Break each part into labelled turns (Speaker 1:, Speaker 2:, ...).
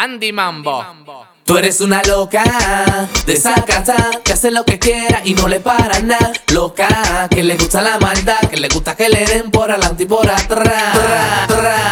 Speaker 1: Andy Mambo.
Speaker 2: Tú eres una loca de casa que hace lo que quiera y no le para nada. Loca que le gusta la maldad, que le gusta que le den por adelante y por atrás. Eres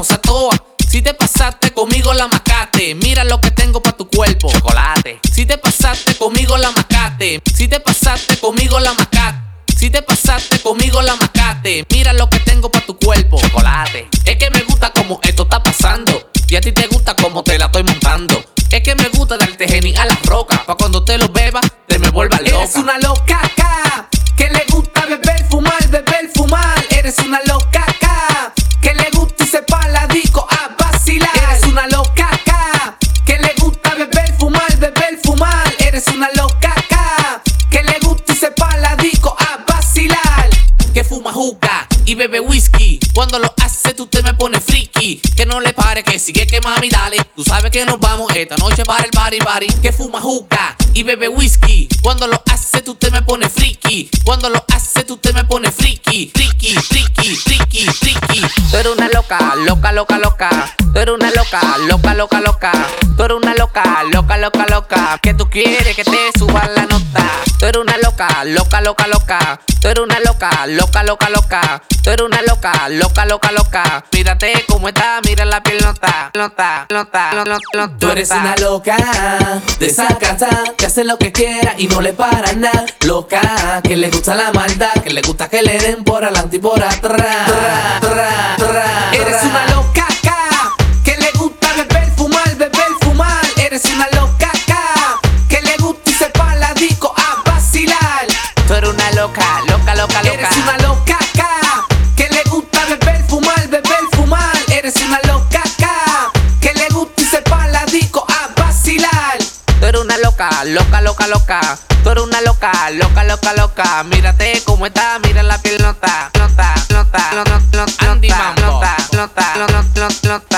Speaker 2: a
Speaker 1: toa. Si te pasaste conmigo la macate, mira lo que tengo pa' tu cuerpo.
Speaker 2: Chocolate.
Speaker 1: Si te pasaste conmigo la macate, si te pasaste conmigo la macate. Si te pasaste conmigo la macate, mira lo que tengo pa' tu cuerpo.
Speaker 2: Chocolate.
Speaker 1: Es que me gusta como esto está pasando. Y a ti te gusta como te la estoy montando. Es que me gusta darte geni a las rocas. Pa' cuando te lo bebas, te me vuelva loca.
Speaker 2: Eres una loca que
Speaker 1: fuma juca y bebe whisky. Cuando lo hace, tú te me pones friki. Que no le pare, que sigue que mami, dale. Tú sabes que nos vamos esta noche para el party, party. Que fuma juca y bebe whisky. Cuando lo hace, tú te me pones friki. Cuando lo hace, tú te me pones friki. Friki, friki, friki, friki.
Speaker 3: Tú eres una loca, loca, loca, loca. Tú eres una loca, loca, loca, loca. Tú eres una loca, loca, loca, loca. Que tú quieres que te suba la nota. Tú eres una loca, loca, loca, loca. Tú eres una loca, loca, loca, loca. Tú eres una loca, loca, loca, loca. Mírate cómo está, mira la piel nota, nota, nota, nota.
Speaker 2: Tú eres una loca de esa casa que hace lo que quiera y no le para nada. Loca que le gusta la maldad, que le gusta que le den por adelante y por atrás. Eres una loca, loca,
Speaker 3: loca, loca.
Speaker 2: Eres una loca que le gusta beber, fumar, beber, fumar. Eres una loca que le gusta y se la disco a vacilar.
Speaker 3: Tú eres una loca, loca, loca, loca. Tú eres una loca, loca, loca, loca. Mírate cómo está, mira la piel nota, nota, nota, nota, nota, nota, nota, nota, nota, nota, nota.